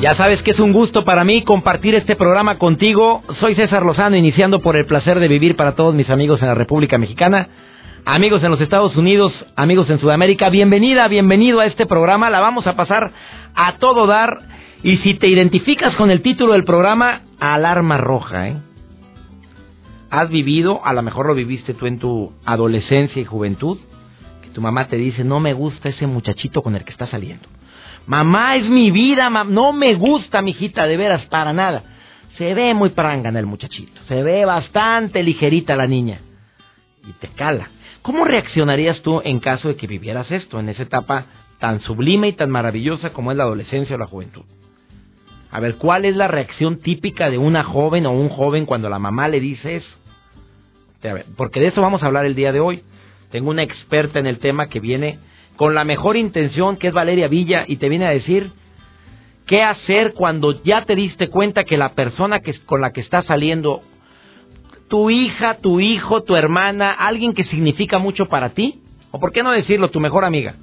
Ya sabes que es un gusto para mí compartir este programa contigo. Soy César Lozano, iniciando por el placer de vivir para todos mis amigos en la República Mexicana, amigos en los Estados Unidos, amigos en Sudamérica. Bienvenida, bienvenido a este programa. La vamos a pasar a todo dar. Y si te identificas con el título del programa, alarma roja, ¿eh? Has vivido, a lo mejor lo viviste tú en tu adolescencia y juventud, que tu mamá te dice, no me gusta ese muchachito con el que está saliendo Mamá es mi vida, no me gusta, mijita, de veras, para nada. Se ve muy prangana el muchachito, se ve bastante ligerita la niña. Y te cala. ¿Cómo reaccionarías tú en caso de que vivieras esto, en esa etapa tan sublime y tan maravillosa como es la adolescencia o la juventud? A ver, ¿cuál es la reacción típica de una joven o un joven cuando la mamá le dice eso? porque de eso vamos a hablar el día de hoy. Tengo una experta en el tema que viene con la mejor intención, que es Valeria Villa, y te viene a decir qué hacer cuando ya te diste cuenta que la persona que, con la que estás saliendo, tu hija, tu hijo, tu hermana, alguien que significa mucho para ti, o por qué no decirlo, tu mejor amiga,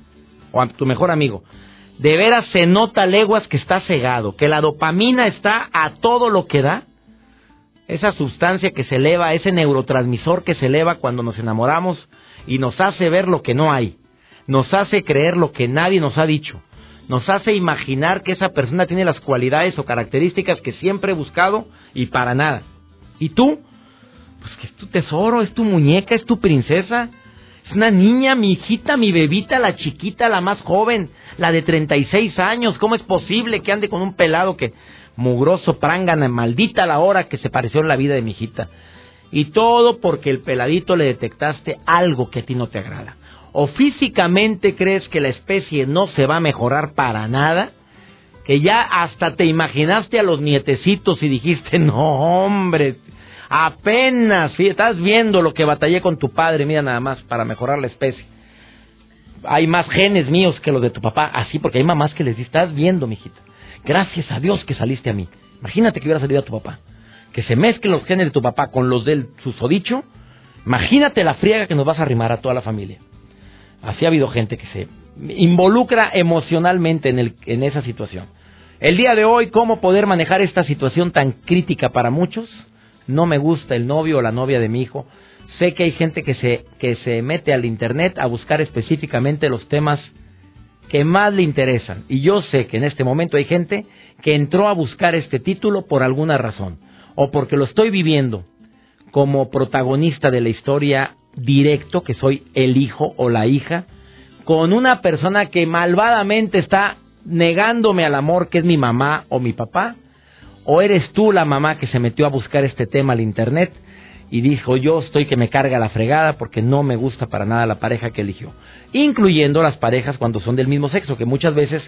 o tu mejor amigo, de veras se nota leguas que está cegado, que la dopamina está a todo lo que da, esa sustancia que se eleva, ese neurotransmisor que se eleva cuando nos enamoramos y nos hace ver lo que no hay nos hace creer lo que nadie nos ha dicho, nos hace imaginar que esa persona tiene las cualidades o características que siempre he buscado y para nada. ¿Y tú? Pues que es tu tesoro, es tu muñeca, es tu princesa. Es una niña, mi hijita, mi bebita, la chiquita, la más joven, la de 36 años. ¿Cómo es posible que ande con un pelado que mugroso, prangana, maldita la hora que se pareció en la vida de mi hijita? Y todo porque el peladito le detectaste algo que a ti no te agrada o físicamente crees que la especie no se va a mejorar para nada, que ya hasta te imaginaste a los nietecitos y dijiste, no hombre, apenas, estás viendo lo que batallé con tu padre, mira nada más, para mejorar la especie. Hay más genes míos que los de tu papá, así porque hay mamás que les dicen, estás viendo, mijita. Gracias a Dios que saliste a mí. Imagínate que hubiera salido a tu papá. Que se mezclen los genes de tu papá con los del susodicho. Imagínate la friega que nos vas a arrimar a toda la familia. Así ha habido gente que se involucra emocionalmente en, esa situación. El día de hoy, ¿cómo poder manejar esta situación tan crítica para muchos? No me gusta el novio o la novia de mi hijo. Sé que hay gente que se mete al Internet a buscar específicamente los temas que más le interesan. Y yo sé que en este momento hay gente que entró a buscar este título por alguna razón. O porque lo estoy viviendo como protagonista de la historia directo, que soy el hijo o la hija, con una persona que malvadamente está negándome al amor que es mi mamá o mi papá? ¿O eres tú la mamá que se metió a buscar este tema al internet y dijo yo estoy que me carga la fregada porque no me gusta para nada la pareja que eligió? Incluyendo las parejas cuando son del mismo sexo, que muchas veces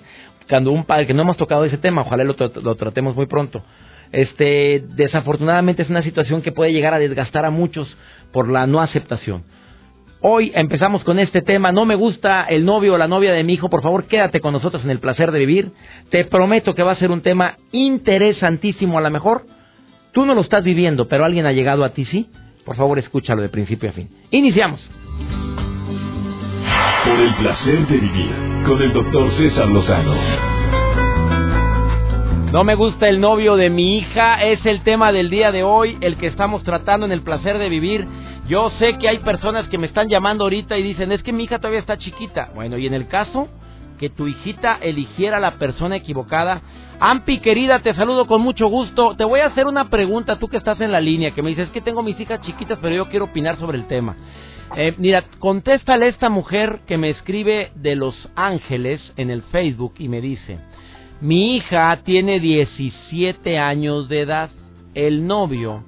cuando un padre, que no hemos tocado ese tema, ojalá lo, lo tratemos muy pronto, este, desafortunadamente es una situación que puede llegar a desgastar a muchos por la no aceptación. Hoy empezamos con este tema, no me gusta el novio o la novia de mi hijo, por favor quédate con nosotros en el placer de vivir. Te prometo que va a ser un tema interesantísimo a lo mejor. Tú no lo estás viviendo, pero alguien ha llegado a ti, sí. Por favor escúchalo de principio a fin. Iniciamos. Por el placer de vivir con el doctor César Lozano. No me gusta el novio de mi hija, es el tema del día de hoy, el que estamos tratando en el placer de vivir. Yo sé que hay personas que me están llamando ahorita y dicen, es que mi hija todavía está chiquita. Bueno, y en el caso que tu hijita eligiera la persona equivocada, Ampi querida, te saludo con mucho gusto. Te voy a hacer una pregunta, tú que estás en la línea, que me dices, es que tengo mis hijas chiquitas, pero yo quiero opinar sobre el tema. Eh, mira, contéstale a esta mujer que me escribe de Los Ángeles en el Facebook y me dice, mi hija tiene 17 años de edad. El novio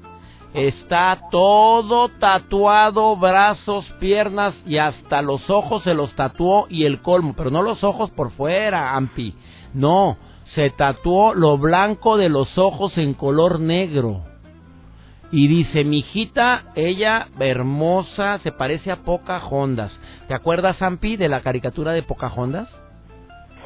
Está todo tatuado, brazos, piernas y hasta los ojos se los tatuó y el colmo, pero no los ojos por fuera, Ampi. No, se tatuó lo blanco de los ojos en color negro. Y dice, mi hijita, ella hermosa, se parece a Pocahontas. ¿Te acuerdas, Ampi, de la caricatura de Pocahontas?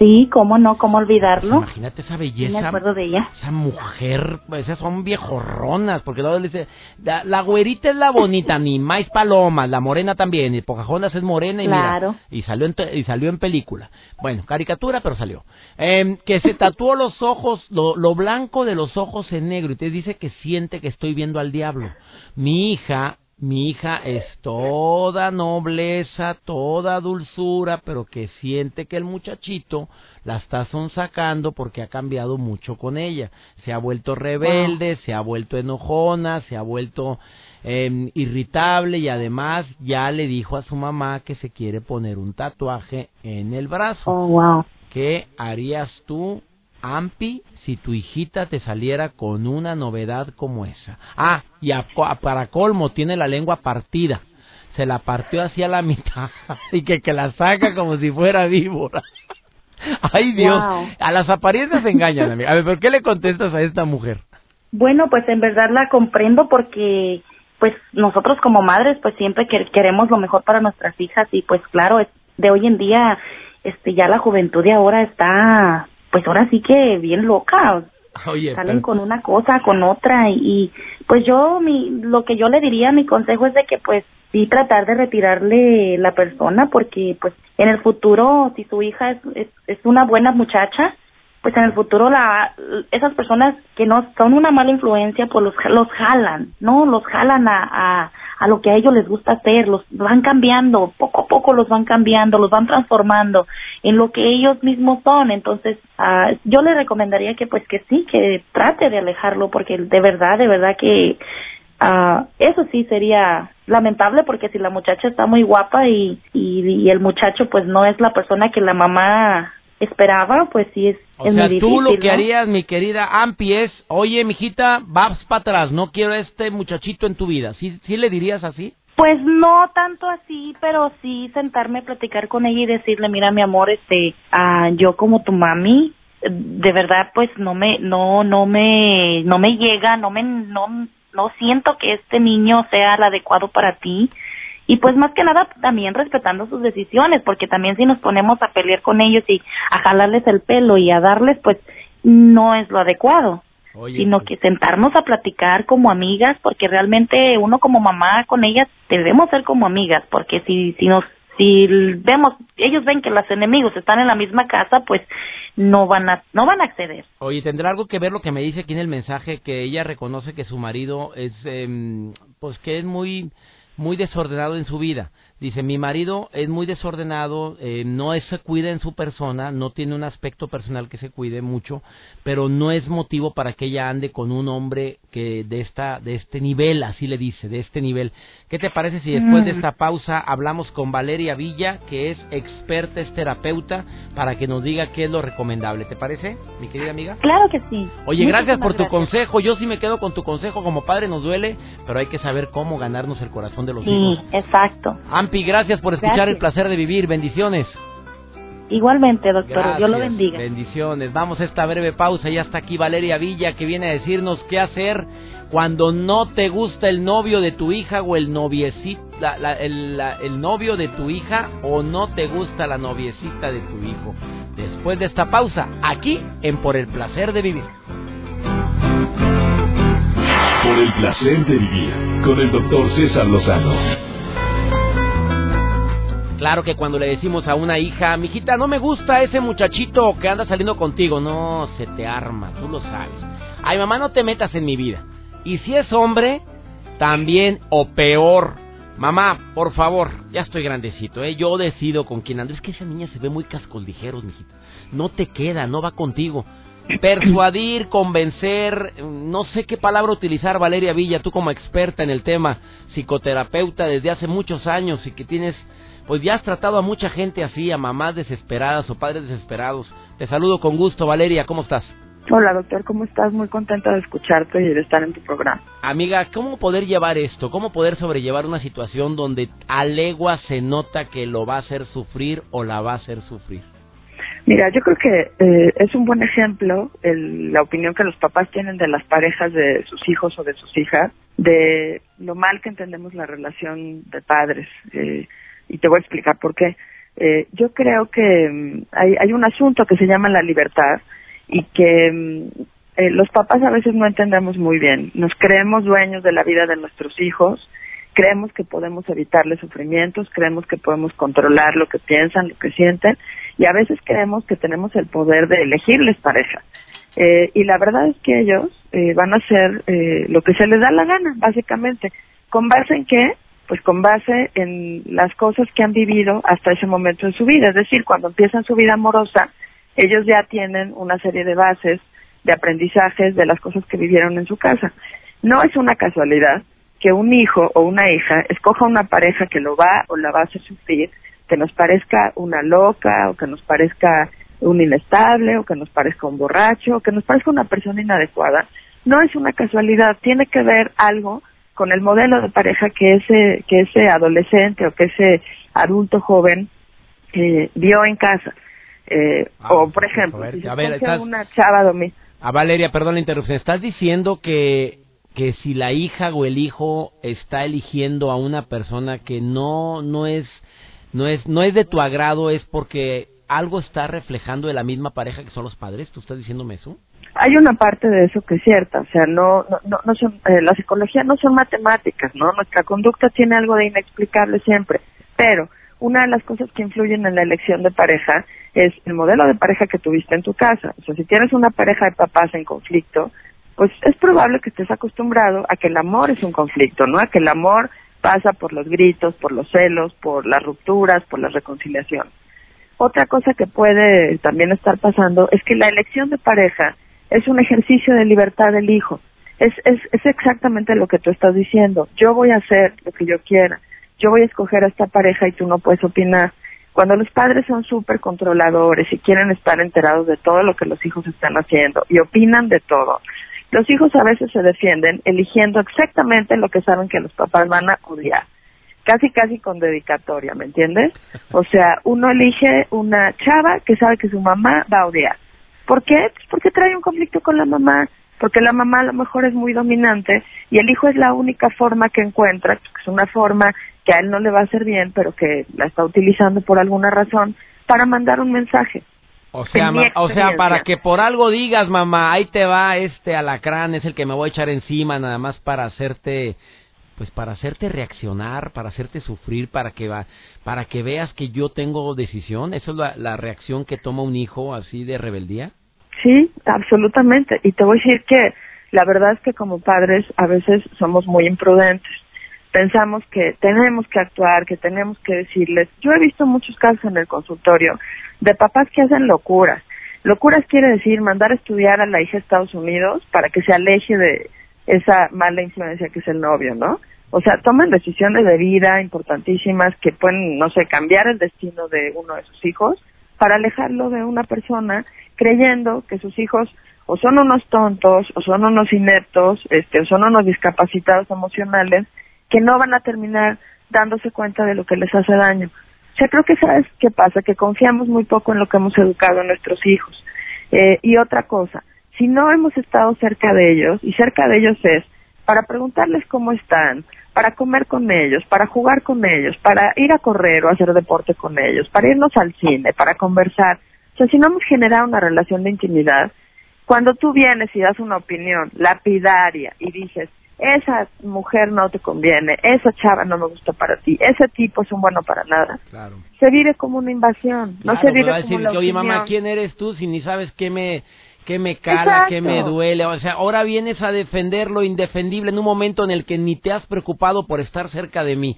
Sí, cómo no, cómo olvidarlo. Pues imagínate esa belleza. me acuerdo de ella. Esa mujer, pues, esas son viejorronas, porque luego le dice, la, güerita es la bonita, ni más palomas, la morena también, y Pocahontas es morena y claro. y salió en, y salió en película. Bueno, caricatura, pero salió. Eh, que se tatuó los ojos, lo, lo blanco de los ojos en negro, y te dice que siente que estoy viendo al diablo. Mi hija mi hija es toda nobleza, toda dulzura, pero que siente que el muchachito la está sonsacando porque ha cambiado mucho con ella. Se ha vuelto rebelde, se ha vuelto enojona, se ha vuelto em, irritable y además ya le dijo a su mamá que se quiere poner un tatuaje en el brazo. Oh, wow. ¿Qué harías tú, Ampi, si tu hijita te saliera con una novedad como esa. Ah, y para colmo tiene la lengua partida. Se la partió hacia la mitad y que, que la saca como si fuera víbora. Ay Dios, a las apariencias se engañan. A ver, ¿por qué le contestas a esta mujer? Bueno, pues en verdad la comprendo porque pues nosotros como madres pues siempre queremos lo mejor para nuestras hijas y pues claro, de hoy en día este ya la juventud de ahora está pues ahora sí que bien loca. Salen con una cosa, con otra y, pues yo mi lo que yo le diría, mi consejo es de que pues sí tratar de retirarle la persona porque pues en el futuro si su hija es, es, una buena muchacha, pues en el futuro la esas personas que no son una mala influencia pues los los jalan, ¿no? Los jalan a a lo que a ellos les gusta hacer, los van cambiando, poco a poco los van cambiando, los van transformando en lo que ellos mismos son. Entonces, uh, yo le recomendaría que pues que sí, que trate de alejarlo porque de verdad, de verdad que uh, eso sí sería lamentable porque si la muchacha está muy guapa y, y, y el muchacho pues no es la persona que la mamá esperaba, pues sí es, o sea, tú lo que harías, mi querida Ampi, es, oye, mijita, vas para atrás, no quiero este muchachito en tu vida. ¿Sí, ¿Sí le dirías así? Pues no tanto así, pero sí sentarme a platicar con ella y decirle, mira, mi amor, este, ah, yo como tu mami, de verdad, pues no me, no, no me, no me llega, no me, no, no siento que este niño sea el adecuado para ti y pues más que nada también respetando sus decisiones, porque también si nos ponemos a pelear con ellos y a jalarles el pelo y a darles, pues no es lo adecuado. Sino pues que sentarnos a platicar como amigas, porque realmente uno como mamá con ellas debemos ser como amigas, porque si, si nos si vemos, ellos ven que los enemigos están en la misma casa, pues no van a no van a acceder. Oye, tendrá algo que ver lo que me dice aquí en el mensaje que ella reconoce que su marido es em, pues que es muy muy desordenado en su vida. Dice, mi marido es muy desordenado, eh, no se cuida en su persona, no tiene un aspecto personal que se cuide mucho, pero no es motivo para que ella ande con un hombre que de esta de este nivel, así le dice, de este nivel. ¿Qué te parece si después de mm. esta pausa hablamos con Valeria Villa, que es experta, es terapeuta, para que nos diga qué es lo recomendable? ¿Te parece, mi querida amiga? Claro que sí. Oye, gracias por tu consejo. Yo sí me quedo con tu consejo como padre, nos duele, pero hay que saber cómo ganarnos el corazón de los hijos. Sí, exacto gracias por escuchar el placer de vivir. Bendiciones. Igualmente, doctor. Dios lo bendiga. Bendiciones. Vamos a esta breve pausa. Ya está aquí Valeria Villa que viene a decirnos qué hacer cuando no te gusta el novio de tu hija o el noviecito, el, el novio de tu hija o no te gusta la noviecita de tu hijo. Después de esta pausa, aquí en Por el placer de vivir. Por el placer de vivir con el doctor César Lozano. Claro que cuando le decimos a una hija, mijita, no me gusta ese muchachito que anda saliendo contigo, no, se te arma, tú lo sabes. Ay, mamá, no te metas en mi vida. Y si es hombre, también o peor. Mamá, por favor, ya estoy grandecito, ¿eh? Yo decido con quién ando. Es que esa niña se ve muy cascos ligeros, mijita. No te queda, no va contigo. Persuadir, convencer, no sé qué palabra utilizar, Valeria Villa, tú como experta en el tema, psicoterapeuta desde hace muchos años y que tienes pues ya has tratado a mucha gente así, a mamás desesperadas o padres desesperados. Te saludo con gusto, Valeria, ¿cómo estás? Hola, doctor, ¿cómo estás? Muy contenta de escucharte y de estar en tu programa. Amiga, ¿cómo poder llevar esto? ¿Cómo poder sobrellevar una situación donde a legua se nota que lo va a hacer sufrir o la va a hacer sufrir? Mira, yo creo que eh, es un buen ejemplo la opinión que los papás tienen de las parejas de sus hijos o de sus hijas, de lo mal que entendemos la relación de padres. Eh, y te voy a explicar por qué. Eh, yo creo que mm, hay, hay un asunto que se llama la libertad y que mm, eh, los papás a veces no entendemos muy bien. Nos creemos dueños de la vida de nuestros hijos, creemos que podemos evitarles sufrimientos, creemos que podemos controlar lo que piensan, lo que sienten, y a veces creemos que tenemos el poder de elegirles pareja. Eh, y la verdad es que ellos eh, van a hacer lo que se les da la gana, básicamente. ¿Con base en qué? Pues con base en las cosas que han vivido hasta ese momento en su vida. Es decir, cuando empiezan su vida amorosa, ellos ya tienen una serie de bases, de aprendizajes de las cosas que vivieron en su casa. No es una casualidad que un hijo o una hija escoja una pareja que lo va o la va a hacer sufrir, que nos parezca una loca o que nos parezca un inestable o que nos parezca un borracho o que nos parezca una persona inadecuada. No es una casualidad, tiene que ver algo con el modelo de pareja que ese, que ese adolescente o que ese adulto joven eh, vio en casa. Eh, Ah, o, por ejemplo, a ver, si se a ver, escoge estás- una chava domi- A Valeria, perdón la interrupción. ¿Estás diciendo que, que si la hija o el hijo está eligiendo a una persona que no, no es, no es, no es de tu agrado, es porque algo está reflejando de la misma pareja que son los padres? ¿Tú estás diciéndome eso? Hay una parte de eso que es cierta, o sea, no, no, no, son, eh, la psicología no son matemáticas, ¿no? Nuestra conducta tiene algo de inexplicable siempre, pero una de las cosas que influyen en la elección de pareja es el modelo de pareja que tuviste en tu casa. O sea, si tienes una pareja de papás en conflicto, pues es probable que estés acostumbrado a que el amor es un conflicto, ¿no? A que el amor pasa por los gritos, por los celos, por las rupturas, por la reconciliación. Otra cosa que puede también estar pasando es que la elección de pareja es un ejercicio de libertad del hijo. Es, es, es exactamente lo que tú estás diciendo. Yo voy a hacer lo que yo quiera. Yo voy a escoger a esta pareja y tú no puedes opinar. Cuando los padres son súper controladores y quieren estar enterados de todo lo que los hijos están haciendo y opinan de todo, los hijos a veces se defienden eligiendo exactamente lo que saben que los papás van a odiar casi casi con dedicatoria, ¿me entiendes? O sea, uno elige una chava que sabe que su mamá va a odiar. ¿Por qué? Pues porque trae un conflicto con la mamá, porque la mamá a lo mejor es muy dominante y el hijo es la única forma que encuentra, que es una forma que a él no le va a hacer bien, pero que la está utilizando por alguna razón para mandar un mensaje. O sea, ma- o sea, para que por algo digas, mamá, ahí te va este alacrán, es el que me voy a echar encima, nada más para hacerte, pues para hacerte reaccionar, para hacerte sufrir, para que va, para que veas que yo tengo decisión. ¿Eso es la, la reacción que toma un hijo así de rebeldía? Sí, absolutamente. Y te voy a decir que la verdad es que como padres a veces somos muy imprudentes. Pensamos que tenemos que actuar, que tenemos que decirles. Yo he visto muchos casos en el consultorio de papás que hacen locuras. Locuras quiere decir mandar a estudiar a la hija a Estados Unidos para que se aleje de esa mala influencia que es el novio, ¿no? O sea, toman decisiones de vida importantísimas que pueden, no sé, cambiar el destino de uno de sus hijos para alejarlo de una persona creyendo que sus hijos o son unos tontos o son unos ineptos, este, o son unos discapacitados emocionales que no van a terminar dándose cuenta de lo que les hace daño. O sea, creo que sabes qué pasa, que confiamos muy poco en lo que hemos educado a nuestros hijos. Eh, y otra cosa, si no hemos estado cerca de ellos, y cerca de ellos es para preguntarles cómo están, para comer con ellos, para jugar con ellos, para ir a correr o hacer deporte con ellos, para irnos al cine, para conversar. O sea, si no hemos generado una relación de intimidad, cuando tú vienes y das una opinión lapidaria y dices, esa mujer no te conviene, esa chava no me gusta para ti, ese tipo es un bueno para nada, Claro. se vive como una invasión, no se vive como decir que, oye, mamá, ¿quién eres tú si ni sabes qué me, qué me cala, qué me duele? O sea, ahora vienes a defender lo indefendible en un momento en el que ni te has preocupado por estar cerca de mí.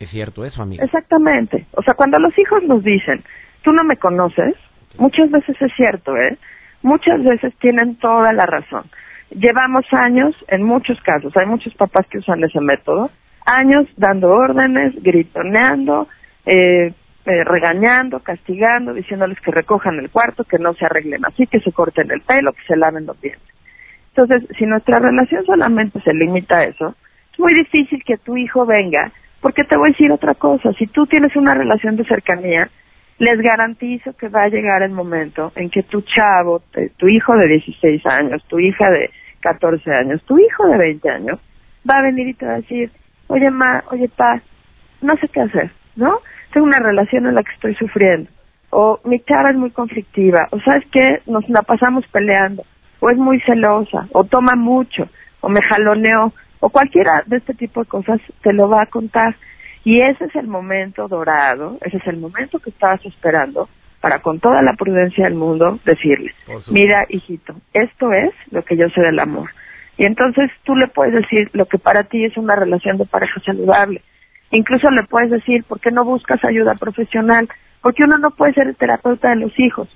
¿Es cierto eso, amigo? Exactamente. O sea, cuando los hijos nos dicen, tú no me conoces, muchas veces es cierto, ¿eh? Muchas veces tienen toda la razón. Llevamos años, en muchos casos, hay muchos papás que usan ese método, años dando órdenes, gritoneando, eh, eh, regañando, castigando, diciéndoles que recojan el cuarto, que no se arreglen así, que se corten el pelo, que se laven los dientes. Entonces, si nuestra relación solamente se limita a eso, es muy difícil que tu hijo venga, porque te voy a decir otra cosa, si tú tienes una relación de cercanía, les garantizo que va a llegar el momento en que tu chavo, tu hijo de 16 años, tu hija de 14 años, tu hijo de 20 años, va a venir y te va a decir, oye ma, oye pa, no sé qué hacer, ¿no? Tengo una relación en la que estoy sufriendo, o mi chava es muy conflictiva, o sabes qué, nos la pasamos peleando, o es muy celosa, o toma mucho, o me jaloneó, o cualquiera de este tipo de cosas te lo va a contar. Y ese es el momento dorado, ese es el momento que estabas esperando para con toda la prudencia del mundo decirle, mira hijito, esto es lo que yo sé del amor. Y entonces tú le puedes decir lo que para ti es una relación de pareja saludable. Incluso le puedes decir, ¿por qué no buscas ayuda profesional? Porque uno no puede ser el terapeuta de los hijos.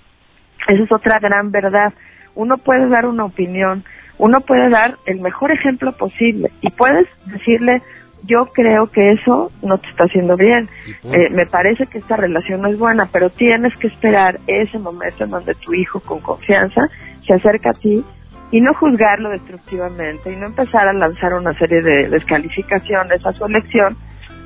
Esa es otra gran verdad uno puede dar una opinión, uno puede dar el mejor ejemplo posible y puedes decirle, yo creo que eso no te está haciendo bien, eh, me parece que esta relación no es buena, pero tienes que esperar ese momento en donde tu hijo con confianza se acerca a ti y no juzgarlo destructivamente y no empezar a lanzar una serie de descalificaciones a su elección,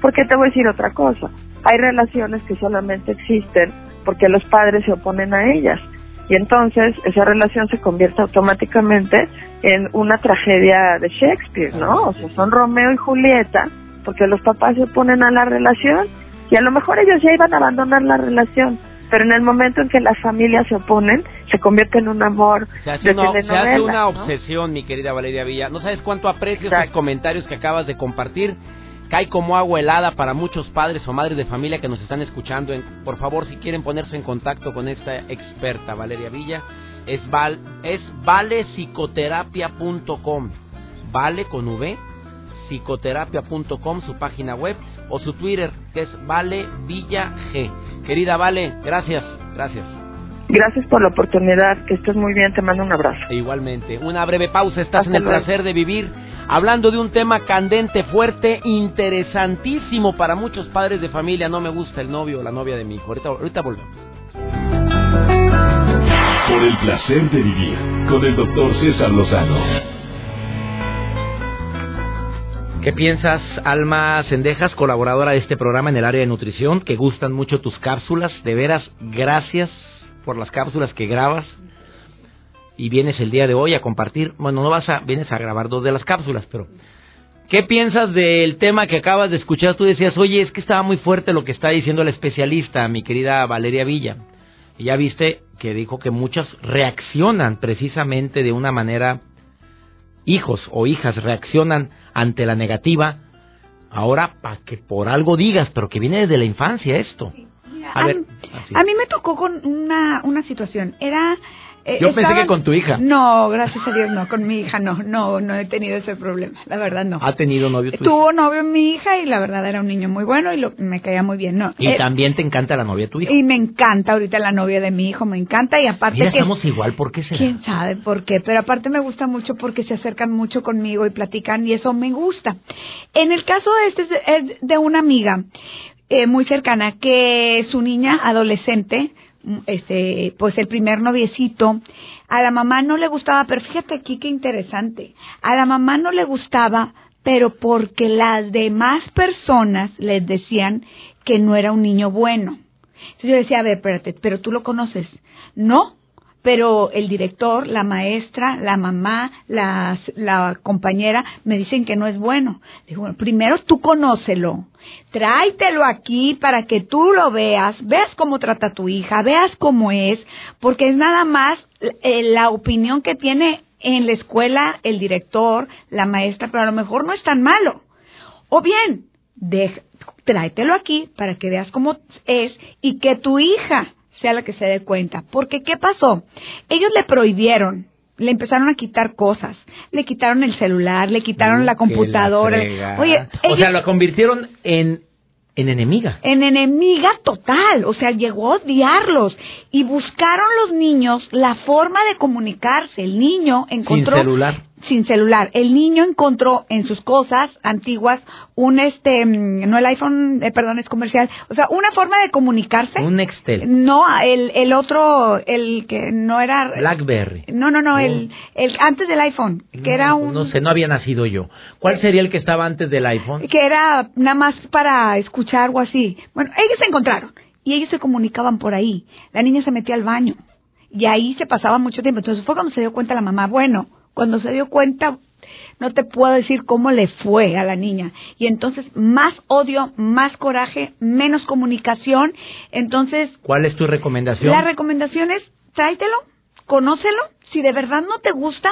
porque te voy a decir otra cosa, hay relaciones que solamente existen porque los padres se oponen a ellas. Y entonces esa relación se convierte automáticamente en una tragedia de Shakespeare, ¿no? O sea, son Romeo y Julieta, porque los papás se oponen a la relación y a lo mejor ellos ya iban a abandonar la relación, pero en el momento en que las familias se oponen, se convierte en un amor se hace una, Se hace una obsesión, mi querida Valeria Villa. No sabes cuánto aprecio estos comentarios que acabas de compartir cae como agua helada para muchos padres o madres de familia que nos están escuchando. Por favor, si quieren ponerse en contacto con esta experta, Valeria Villa, es, val, es valepsicoterapia.com. Vale con V, psicoterapia.com, su página web, o su Twitter, que es Vale Villa G. Querida Vale, gracias, gracias. Gracias por la oportunidad, que estés muy bien, te mando un abrazo. E igualmente, una breve pausa, estás en el placer de vivir hablando de un tema candente, fuerte, interesantísimo para muchos padres de familia. No me gusta el novio o la novia de mi hijo. Ahorita, ahorita volvemos. Por el placer de vivir con el doctor César Lozano. ¿Qué piensas, Alma Sendejas, colaboradora de este programa en el área de nutrición? Que gustan mucho tus cápsulas. De veras, gracias por las cápsulas que grabas y vienes el día de hoy a compartir, bueno, no vas a, vienes a grabar dos de las cápsulas, pero ¿qué piensas del tema que acabas de escuchar? Tú decías, oye, es que estaba muy fuerte lo que está diciendo el especialista, mi querida Valeria Villa. Y ya viste que dijo que muchas reaccionan precisamente de una manera, hijos o hijas reaccionan ante la negativa. Ahora, para que por algo digas, pero que viene desde la infancia esto. A, ver, a mí me tocó con una, una situación. Era eh, Yo pensé que con tu hija. No, gracias a Dios no, con mi hija no, no, no he tenido ese problema, la verdad no. ¿Ha tenido novio tu Tuvo novio mi hija y la verdad era un niño muy bueno y lo, me caía muy bien, ¿no? Y eh, también te encanta la novia de tu hijo. Y me encanta ahorita la novia de mi hijo, me encanta y aparte Mira, estamos igual, ¿por qué será? ¿Quién sabe por qué? Pero aparte me gusta mucho porque se acercan mucho conmigo y platican y eso me gusta. En el caso de este es de una amiga eh, muy cercana que su niña adolescente este, pues el primer noviecito, a la mamá no le gustaba, pero fíjate aquí qué interesante, a la mamá no le gustaba, pero porque las demás personas les decían que no era un niño bueno. Entonces yo decía, a ver, espérate, pero tú lo conoces. No, pero el director, la maestra, la mamá, la, la compañera me dicen que no es bueno. Digo, primero tú conócelo, tráetelo aquí para que tú lo veas, veas cómo trata a tu hija, veas cómo es, porque es nada más eh, la opinión que tiene en la escuela el director, la maestra, pero a lo mejor no es tan malo. O bien, tráetelo aquí para que veas cómo es y que tu hija sea la que se dé cuenta. Porque, ¿qué pasó? Ellos le prohibieron, le empezaron a quitar cosas, le quitaron el celular, le quitaron la computadora. Oye, o sea, lo convirtieron en en enemiga. En enemiga total, o sea, llegó a odiarlos y buscaron los niños la forma de comunicarse. El niño encontró sin celular. Sin celular. El niño encontró en sus cosas antiguas un este mm, no el iPhone, eh, perdón, es comercial, o sea, una forma de comunicarse. Un Nextel. No, el el otro el que no era Blackberry. No, no, no, el el antes del iPhone, que era un No sé, no había nacido yo. ¿Cuál sería el que estaba antes del iPhone? que era nada más para escuchar o así. Bueno, ellos se encontraron y ellos se comunicaban por ahí. La niña se metía al baño y ahí se pasaba mucho tiempo. Entonces fue cuando se dio cuenta la mamá, bueno, cuando se dio cuenta, no te puedo decir cómo le fue a la niña. Y entonces más odio, más coraje, menos comunicación. Entonces... ¿Cuál es tu recomendación? La recomendación es, tráetelo, conócelo. Si de verdad no te gusta,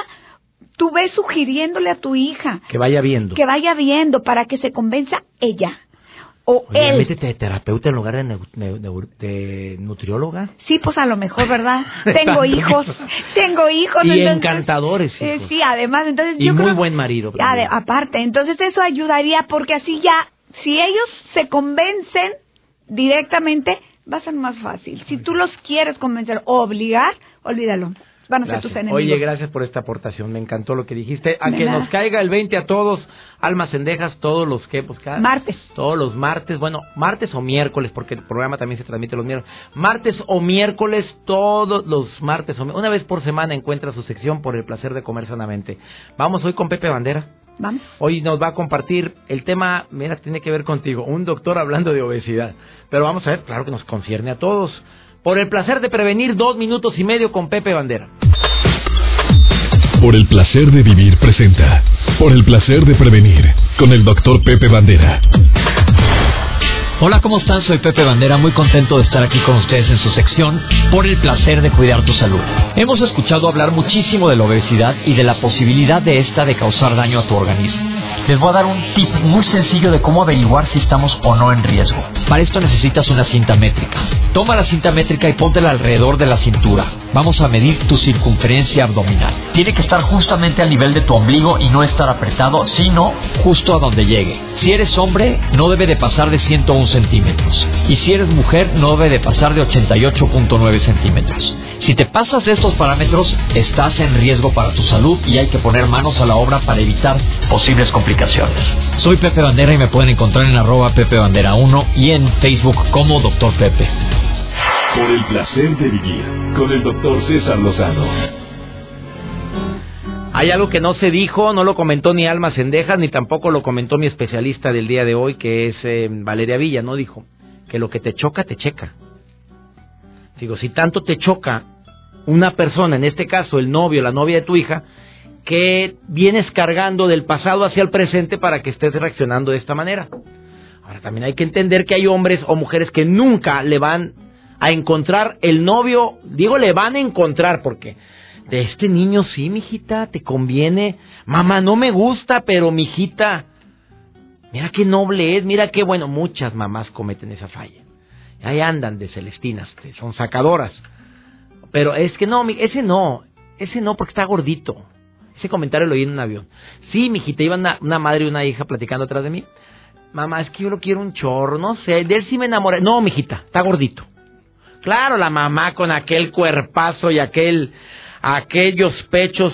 tú ves sugiriéndole a tu hija. Que vaya viendo. Que vaya viendo para que se convenza ella. O Oye, él. métete de terapeuta en lugar de, neu- de nutrióloga. Sí, pues a lo mejor, ¿verdad? Tengo hijos, tengo hijos. Y entonces- encantadores Eh, hijos. sí, además, entonces Y yo muy creo- buen marido. De- aparte, entonces eso ayudaría porque así ya, si ellos se convencen directamente, va a ser más fácil. Si tú los quieres convencer o obligar, olvídalo. Van a ser tus enemigos. Oye, gracias por esta aportación. Me encantó lo que dijiste. A De que nada. nos caiga el 20 a todos. Almas Cendejas, todos los que, pues cada- Martes. Todos los martes. Bueno, martes o miércoles, porque el programa también se transmite los miércoles. Martes o miércoles, todos los martes. O una vez por semana encuentra su sección por el placer de comer sanamente. Vamos hoy con Pepe Bandera. Vamos. Hoy nos va a compartir el tema, mira, tiene que ver contigo, un doctor hablando de obesidad. Pero vamos a ver, claro que nos concierne a todos. Por el placer de prevenir, dos minutos y medio con Pepe Bandera. Por el placer de vivir presenta. Por el placer de prevenir. Con el doctor Pepe Bandera. Hola, ¿cómo están? Soy Pepe Bandera, muy contento de estar aquí con ustedes en su sección Por el placer de cuidar tu salud. Hemos escuchado hablar muchísimo de la obesidad y de la posibilidad de esta de causar daño a tu organismo. Les voy a dar un tip muy sencillo de cómo averiguar si estamos o no en riesgo. Para esto necesitas una cinta métrica. Toma la cinta métrica y póntela alrededor de la cintura. Vamos a medir tu circunferencia abdominal. Tiene que estar justamente al nivel de tu ombligo y no estar apretado, sino justo a donde llegue. Si eres hombre, no debe de pasar de 101 centímetros. Y si eres mujer, no debe de pasar de 88.9 centímetros. Si te pasas de estos parámetros, estás en riesgo para tu salud y hay que poner manos a la obra para evitar posibles complicaciones. Soy Pepe Bandera y me pueden encontrar en arroba Pepe Bandera 1 y en Facebook como Doctor Pepe. Por el placer de vivir. Con el doctor César Lozano. Hay algo que no se dijo, no lo comentó ni Alma Cendejas, ni tampoco lo comentó mi especialista del día de hoy, que es eh, Valeria Villa, ¿no? Dijo que lo que te choca, te checa. Digo, si tanto te choca una persona, en este caso el novio, la novia de tu hija, que vienes cargando del pasado hacia el presente para que estés reaccionando de esta manera. Ahora también hay que entender que hay hombres o mujeres que nunca le van a encontrar el novio, digo le van a encontrar porque de este niño sí, mijita, te conviene. Mamá, no me gusta, pero mijita, mira qué noble es, mira qué bueno. Muchas mamás cometen esa falla. Ahí andan de celestinas, son sacadoras. Pero es que no, ese no, ese no porque está gordito. Ese comentario lo oí en un avión. Sí, mijita, iban una, una madre y una hija platicando atrás de mí. Mamá, es que yo lo quiero un chorro, no sé, de él sí me enamoré. No, mijita, está gordito. Claro, la mamá con aquel cuerpazo y aquel, aquellos pechos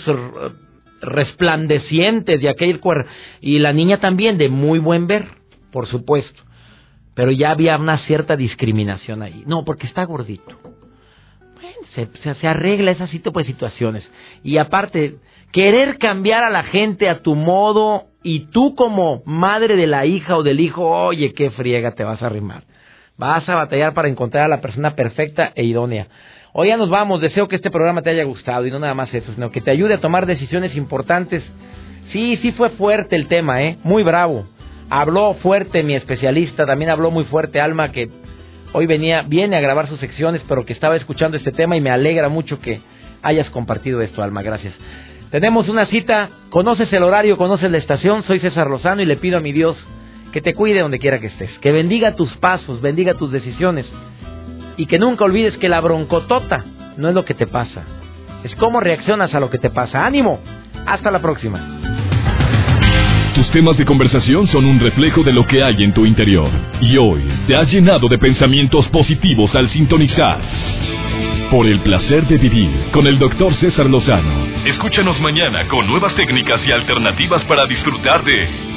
resplandecientes y aquel cuer y la niña también de muy buen ver, por supuesto. Pero ya había una cierta discriminación ahí. No, porque está gordito. Bueno, se, se, arregla ese tipo de situaciones. Y aparte, querer cambiar a la gente a tu modo y tú como madre de la hija o del hijo, oye, qué friega te vas a arrimar. Vas a batallar para encontrar a la persona perfecta e idónea. Hoy ya nos vamos, deseo que este programa te haya gustado y no nada más eso, sino que te ayude a tomar decisiones importantes. Sí, sí fue fuerte el tema, ¿eh? Muy bravo. Habló fuerte mi especialista, también habló muy fuerte Alma, que hoy venía, viene a grabar sus secciones, pero que estaba escuchando este tema y me alegra mucho que hayas compartido esto, Alma, gracias. Tenemos una cita, conoces el horario, conoces la estación, soy César Lozano y le pido a mi Dios que te cuide donde quiera que estés, que bendiga tus pasos, bendiga tus decisiones y que nunca olvides que la broncotota no es lo que te pasa, es cómo reaccionas a lo que te pasa. Ánimo, hasta la próxima. Tus temas de conversación son un reflejo de lo que hay en tu interior. Y hoy te has llenado de pensamientos positivos al sintonizar. Por el placer de vivir con el doctor César Lozano. Escúchanos mañana con nuevas técnicas y alternativas para disfrutar de